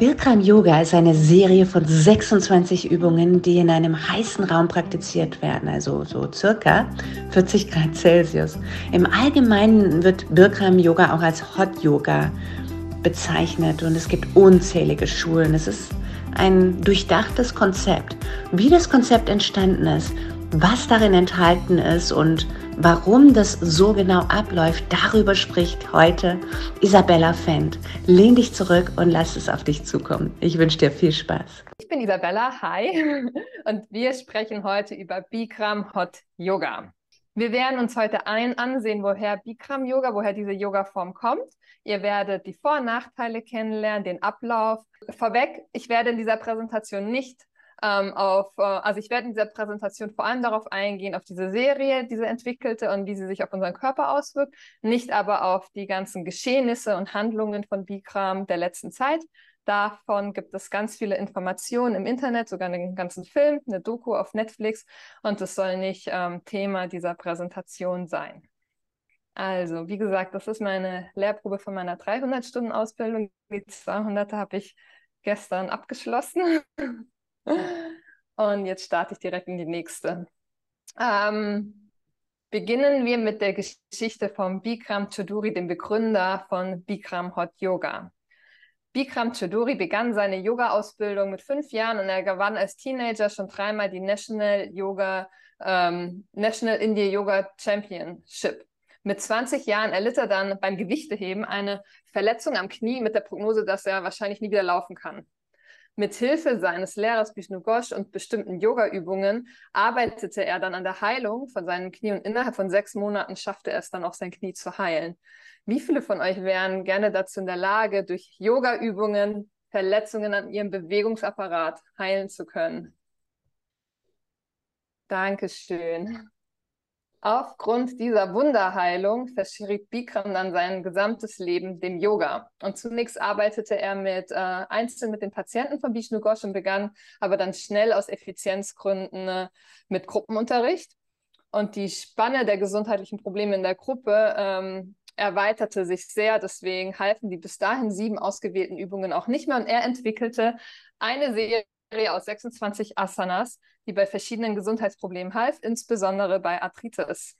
Bikram Yoga ist eine Serie von 26 Übungen, die in einem heißen Raum praktiziert werden, also so circa 40 Grad Celsius. Im Allgemeinen wird Bikram Yoga auch als Hot Yoga bezeichnet und es gibt unzählige Schulen. Es ist ein durchdachtes Konzept. Wie das Konzept entstanden ist, was darin enthalten ist und Warum das so genau abläuft, darüber spricht heute Isabella Fendt. Lehn dich zurück und lass es auf dich zukommen. Ich wünsche dir viel Spaß. Ich bin Isabella, hi. Und wir sprechen heute über Bikram Hot Yoga. Wir werden uns heute ein ansehen, woher Bikram Yoga, woher diese Yoga-Form kommt. Ihr werdet die Vor- und Nachteile kennenlernen, den Ablauf. Vorweg, ich werde in dieser Präsentation nicht ähm, auf, äh, also ich werde in dieser Präsentation vor allem darauf eingehen, auf diese Serie, diese entwickelte und wie sie sich auf unseren Körper auswirkt, nicht aber auf die ganzen Geschehnisse und Handlungen von Bikram der letzten Zeit. Davon gibt es ganz viele Informationen im Internet, sogar einen ganzen Film, eine Doku auf Netflix und das soll nicht ähm, Thema dieser Präsentation sein. Also, wie gesagt, das ist meine Lehrprobe von meiner 300-Stunden-Ausbildung. Die 200 habe ich gestern abgeschlossen. Und jetzt starte ich direkt in die nächste. Ähm, beginnen wir mit der Geschichte von Bikram Choduri, dem Begründer von Bikram Hot Yoga. Bikram Choduri begann seine Yoga-Ausbildung mit fünf Jahren und er gewann als Teenager schon dreimal die National Yoga, ähm, National India Yoga Championship. Mit 20 Jahren erlitt er dann beim Gewichteheben eine Verletzung am Knie mit der Prognose, dass er wahrscheinlich nie wieder laufen kann. Mit Hilfe seines Lehrers Vishnu Ghosh und bestimmten Yoga-Übungen arbeitete er dann an der Heilung von seinem Knie und innerhalb von sechs Monaten schaffte er es dann auch, sein Knie zu heilen. Wie viele von euch wären gerne dazu in der Lage, durch Yoga-Übungen Verletzungen an ihrem Bewegungsapparat heilen zu können? Dankeschön. Aufgrund dieser Wunderheilung verschrieb Bikram dann sein gesamtes Leben dem Yoga. Und zunächst arbeitete er mit äh, einzeln mit den Patienten von Vishnu Ghosh und begann aber dann schnell aus Effizienzgründen äh, mit Gruppenunterricht. Und die Spanne der gesundheitlichen Probleme in der Gruppe ähm, erweiterte sich sehr. Deswegen halfen die bis dahin sieben ausgewählten Übungen auch nicht mehr. Und er entwickelte eine Serie aus 26 Asanas, die bei verschiedenen Gesundheitsproblemen half, insbesondere bei Arthritis.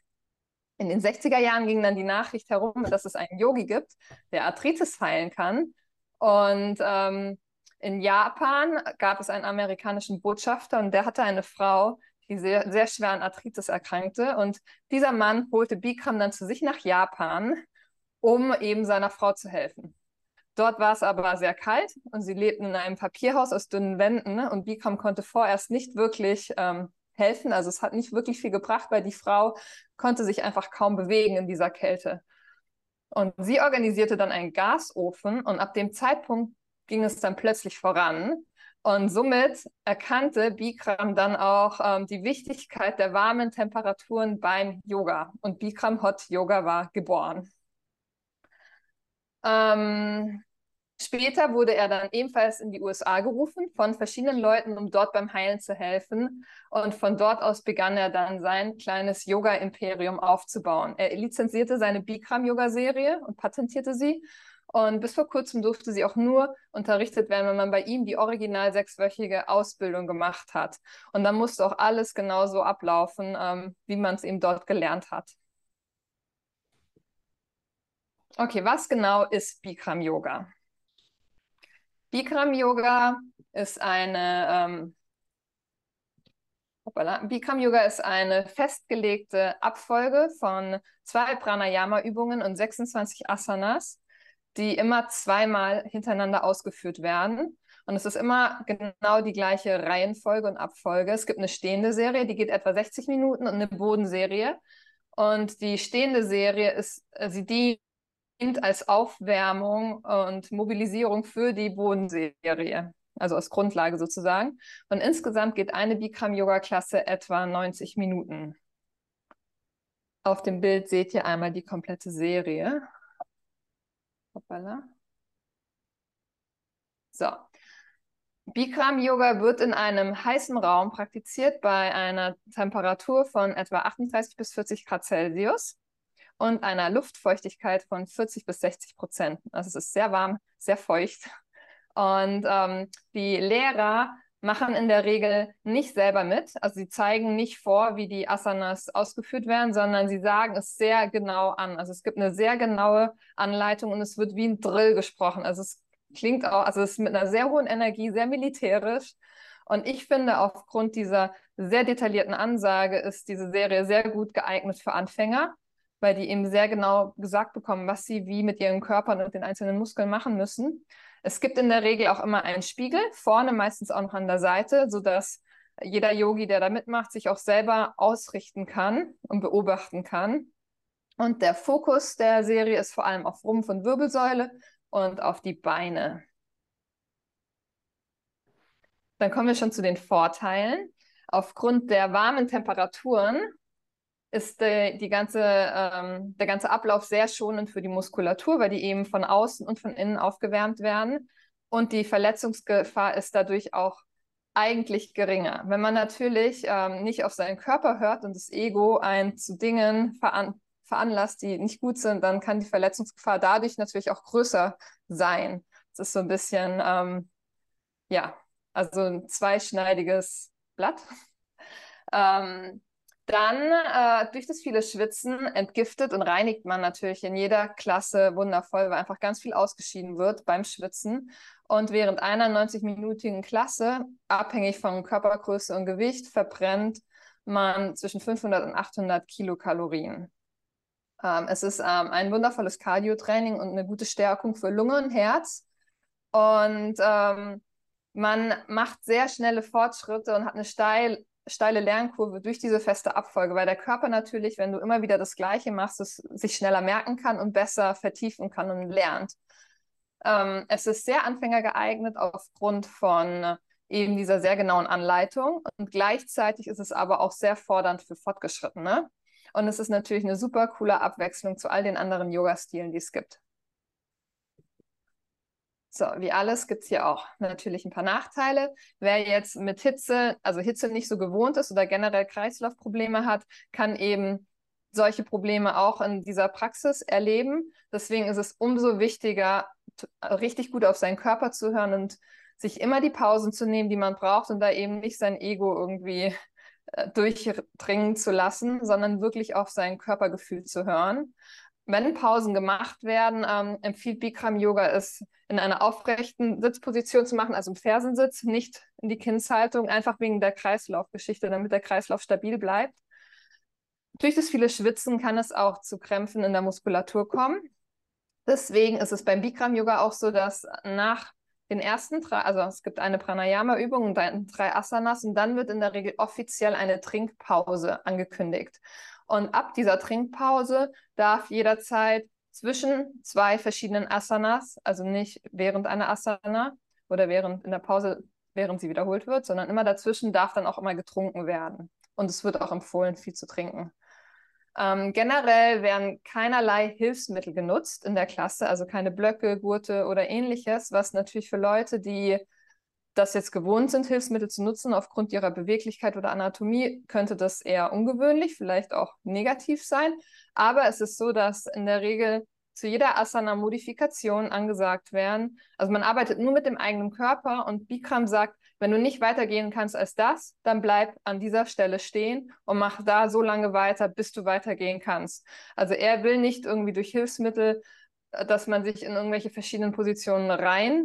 In den 60er Jahren ging dann die Nachricht herum, dass es einen Yogi gibt, der Arthritis heilen kann. Und ähm, in Japan gab es einen amerikanischen Botschafter und der hatte eine Frau, die sehr, sehr schwer an Arthritis erkrankte. Und dieser Mann holte Bikram dann zu sich nach Japan, um eben seiner Frau zu helfen. Dort war es aber sehr kalt und sie lebten in einem Papierhaus aus dünnen Wänden ne? und Bikram konnte vorerst nicht wirklich ähm, helfen. Also es hat nicht wirklich viel gebracht, weil die Frau konnte sich einfach kaum bewegen in dieser Kälte. Und sie organisierte dann einen Gasofen und ab dem Zeitpunkt ging es dann plötzlich voran. Und somit erkannte Bikram dann auch ähm, die Wichtigkeit der warmen Temperaturen beim Yoga. Und Bikram Hot Yoga war geboren. Ähm, später wurde er dann ebenfalls in die USA gerufen von verschiedenen Leuten, um dort beim Heilen zu helfen. Und von dort aus begann er dann sein kleines Yoga-Imperium aufzubauen. Er lizenzierte seine Bikram-Yoga-Serie und patentierte sie. Und bis vor kurzem durfte sie auch nur unterrichtet werden, wenn man bei ihm die original sechswöchige Ausbildung gemacht hat. Und dann musste auch alles genauso ablaufen, ähm, wie man es ihm dort gelernt hat. Okay, was genau ist Bikram Yoga? Bikram Yoga ist eine ähm, Bikram Yoga ist eine festgelegte Abfolge von zwei Pranayama-Übungen und 26 Asanas, die immer zweimal hintereinander ausgeführt werden. Und es ist immer genau die gleiche Reihenfolge und Abfolge. Es gibt eine stehende Serie, die geht etwa 60 Minuten und eine Bodenserie. Und die stehende Serie ist, äh, sie dient dient als Aufwärmung und Mobilisierung für die Bodenserie, also als Grundlage sozusagen. Und insgesamt geht eine Bikram-Yoga-Klasse etwa 90 Minuten. Auf dem Bild seht ihr einmal die komplette Serie. Hoppala. So. Bikram Yoga wird in einem heißen Raum praktiziert bei einer Temperatur von etwa 38 bis 40 Grad Celsius und einer Luftfeuchtigkeit von 40 bis 60 Prozent. Also es ist sehr warm, sehr feucht. Und ähm, die Lehrer machen in der Regel nicht selber mit. Also sie zeigen nicht vor, wie die Asanas ausgeführt werden, sondern sie sagen es sehr genau an. Also es gibt eine sehr genaue Anleitung und es wird wie ein Drill gesprochen. Also es klingt auch, also es ist mit einer sehr hohen Energie, sehr militärisch. Und ich finde, aufgrund dieser sehr detaillierten Ansage ist diese Serie sehr gut geeignet für Anfänger, weil die eben sehr genau gesagt bekommen, was sie wie mit ihren Körpern und den einzelnen Muskeln machen müssen. Es gibt in der Regel auch immer einen Spiegel, vorne meistens auch noch an der Seite, sodass jeder Yogi, der da mitmacht, sich auch selber ausrichten kann und beobachten kann. Und der Fokus der Serie ist vor allem auf Rumpf und Wirbelsäule und auf die Beine. Dann kommen wir schon zu den Vorteilen. Aufgrund der warmen Temperaturen ist äh, die ganze, ähm, der ganze Ablauf sehr schonend für die Muskulatur, weil die eben von außen und von innen aufgewärmt werden. Und die Verletzungsgefahr ist dadurch auch eigentlich geringer. Wenn man natürlich ähm, nicht auf seinen Körper hört und das Ego einen zu Dingen veran veranlasst, die nicht gut sind, dann kann die Verletzungsgefahr dadurch natürlich auch größer sein. Das ist so ein bisschen, ähm, ja, also ein zweischneidiges Blatt. Ähm, dann äh, durch das viele Schwitzen entgiftet und reinigt man natürlich in jeder Klasse wundervoll, weil einfach ganz viel ausgeschieden wird beim Schwitzen. Und während einer 90-minütigen Klasse, abhängig von Körpergröße und Gewicht, verbrennt man zwischen 500 und 800 Kilokalorien. Ähm, es ist ähm, ein wundervolles Cardio-Training und eine gute Stärkung für Lunge und Herz. Und ähm, man macht sehr schnelle Fortschritte und hat eine steil, steile Lernkurve durch diese feste Abfolge, weil der Körper natürlich, wenn du immer wieder das Gleiche machst, es sich schneller merken kann und besser vertiefen kann und lernt. Ähm, es ist sehr anfängergeeignet aufgrund von eben dieser sehr genauen Anleitung und gleichzeitig ist es aber auch sehr fordernd für Fortgeschrittene. Und es ist natürlich eine super coole Abwechslung zu all den anderen Yoga-Stilen, die es gibt. So, wie alles gibt es hier auch natürlich ein paar Nachteile. Wer jetzt mit Hitze, also Hitze nicht so gewohnt ist oder generell Kreislaufprobleme hat, kann eben solche Probleme auch in dieser Praxis erleben. Deswegen ist es umso wichtiger, richtig gut auf seinen Körper zu hören und sich immer die Pausen zu nehmen, die man braucht und da eben nicht sein Ego irgendwie äh, durchdringen zu lassen, sondern wirklich auf sein Körpergefühl zu hören wenn Pausen gemacht werden, ähm, empfiehlt Bikram Yoga es in einer aufrechten Sitzposition zu machen, also im Fersensitz, nicht in die Kindshaltung, einfach wegen der Kreislaufgeschichte, damit der Kreislauf stabil bleibt. Durch das viele Schwitzen kann es auch zu Krämpfen in der Muskulatur kommen. Deswegen ist es beim Bikram Yoga auch so, dass nach den ersten drei, also es gibt eine Pranayama-Übung und dann drei Asanas und dann wird in der Regel offiziell eine Trinkpause angekündigt. Und ab dieser Trinkpause darf jederzeit zwischen zwei verschiedenen Asanas, also nicht während einer Asana oder während in der Pause, während sie wiederholt wird, sondern immer dazwischen darf dann auch immer getrunken werden. Und es wird auch empfohlen, viel zu trinken. Ähm, generell werden keinerlei Hilfsmittel genutzt in der Klasse, also keine Blöcke, Gurte oder ähnliches, was natürlich für Leute, die das jetzt gewohnt sind, Hilfsmittel zu nutzen aufgrund ihrer Beweglichkeit oder Anatomie, könnte das eher ungewöhnlich, vielleicht auch negativ sein. Aber es ist so, dass in der Regel zu jeder Asana Modifikation angesagt werden. Also man arbeitet nur mit dem eigenen Körper und Bikram sagt, wenn du nicht weitergehen kannst als das, dann bleib an dieser Stelle stehen und mach da so lange weiter, bis du weitergehen kannst. Also er will nicht irgendwie durch Hilfsmittel, dass man sich in irgendwelche verschiedenen Positionen rein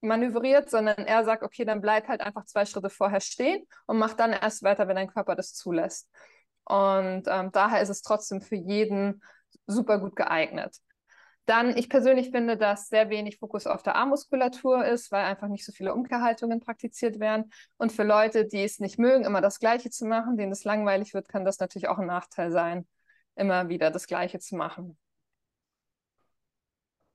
manövriert, sondern er sagt, okay, dann bleib halt einfach zwei Schritte vorher stehen und mach dann erst weiter, wenn dein Körper das zulässt. Und ähm, daher ist es trotzdem für jeden super gut geeignet. Dann, ich persönlich finde, dass sehr wenig Fokus auf der Armmuskulatur ist, weil einfach nicht so viele Umkehrhaltungen praktiziert werden. Und für Leute, die es nicht mögen, immer das Gleiche zu machen, denen es langweilig wird, kann das natürlich auch ein Nachteil sein, immer wieder das Gleiche zu machen.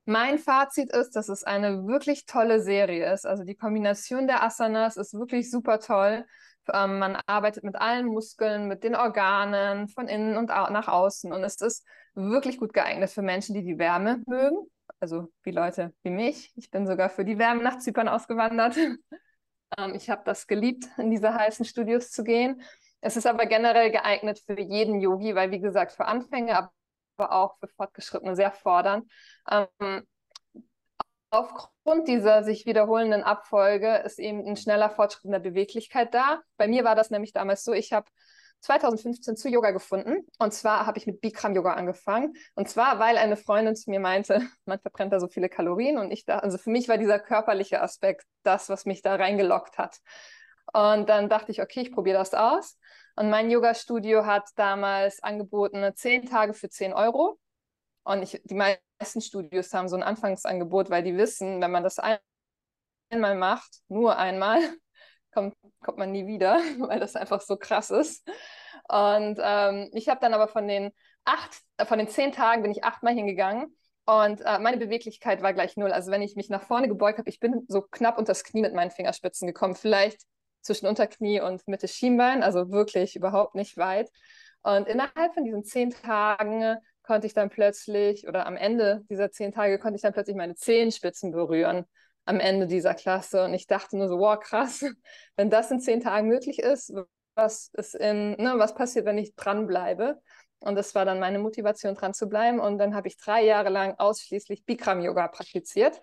Mein Fazit ist, dass es eine wirklich tolle Serie ist. Also die Kombination der Asanas ist wirklich super toll. Ähm, man arbeitet mit allen Muskeln, mit den Organen, von innen und nach außen. Und es ist wirklich gut geeignet für Menschen, die die Wärme mögen. Also wie Leute wie mich. Ich bin sogar für die Wärme nach Zypern ausgewandert. ähm, ich habe das geliebt, in diese heißen Studios zu gehen. Es ist aber generell geeignet für jeden Yogi, weil wie gesagt, für Anfänger, aber auch für Fortgeschrittene sehr fordernd. Ähm, aufgrund dieser sich wiederholenden Abfolge ist eben ein schneller Fortschritt in der Beweglichkeit da. Bei mir war das nämlich damals so, ich habe 2015 zu Yoga gefunden. Und zwar habe ich mit Bikram Yoga angefangen. Und zwar, weil eine Freundin zu mir meinte, man verbrennt da so viele Kalorien. Und ich dachte, also für mich war dieser körperliche Aspekt das, was mich da reingelockt hat. Und dann dachte ich, okay, ich probiere das aus. Und mein Yoga-Studio hat damals angeboten, zehn Tage für 10 Euro. Und ich, die meisten Studios haben so ein Anfangsangebot, weil die wissen, wenn man das einmal macht, nur einmal, kommt, kommt man nie wieder, weil das einfach so krass ist. Und ähm, ich habe dann aber von den acht, äh, von den zehn Tagen bin ich achtmal hingegangen und äh, meine Beweglichkeit war gleich null. Also wenn ich mich nach vorne gebeugt habe, ich bin so knapp unter das Knie mit meinen Fingerspitzen gekommen, vielleicht zwischen Unterknie und Mitte Schienbein, also wirklich überhaupt nicht weit. Und innerhalb von diesen zehn Tagen konnte ich dann plötzlich, oder am Ende dieser zehn Tage, konnte ich dann plötzlich meine Zehenspitzen berühren am Ende dieser Klasse. Und ich dachte nur so, wow, krass, wenn das in zehn Tagen möglich ist, was ist in, ne, was passiert, wenn ich dranbleibe? Und das war dann meine Motivation, dran zu bleiben. Und dann habe ich drei Jahre lang ausschließlich Bikram-Yoga praktiziert,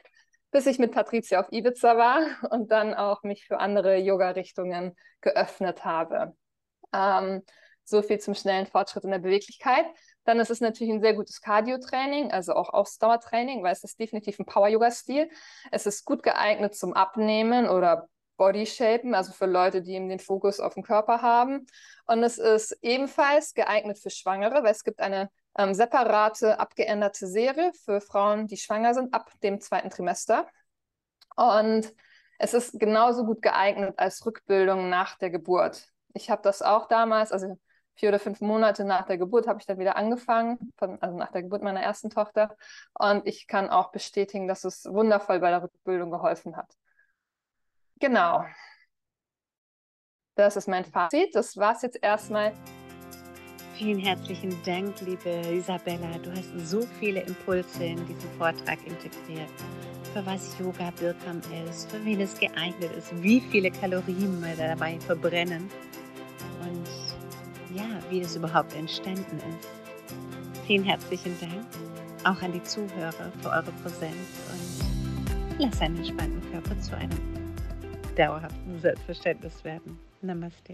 bis ich mit Patricia auf Ibiza war und dann auch mich für andere Yoga-Richtungen geöffnet habe. Ähm, so viel zum schnellen Fortschritt in der Beweglichkeit. Dann ist es natürlich ein sehr gutes Cardio-Training, also auch Ausdauertraining, weil es ist definitiv ein Power-Yoga-Stil. Es ist gut geeignet zum Abnehmen oder Bodyshapen, also für Leute, die eben den Fokus auf den Körper haben. Und es ist ebenfalls geeignet für Schwangere, weil es gibt eine ähm, separate, abgeänderte Serie für Frauen, die schwanger sind, ab dem zweiten Trimester. Und es ist genauso gut geeignet als Rückbildung nach der Geburt. Ich habe das auch damals, also vier oder fünf Monate nach der Geburt habe ich dann wieder angefangen, von, also nach der Geburt meiner ersten Tochter. Und ich kann auch bestätigen, dass es wundervoll bei der Rückbildung geholfen hat. Genau. Das ist mein Fazit. Das war es jetzt erstmal. Vielen herzlichen Dank, liebe Isabella. Du hast so viele Impulse in diesen Vortrag integriert. Für was Yoga Birkam ist, für wen es geeignet ist, wie viele Kalorien wir dabei verbrennen und ja, wie es überhaupt entstanden ist. Vielen herzlichen Dank auch an die Zuhörer für eure Präsenz und lass einen entspannten Körper zu einem dauerhaften Selbstverständnis werden. Namaste.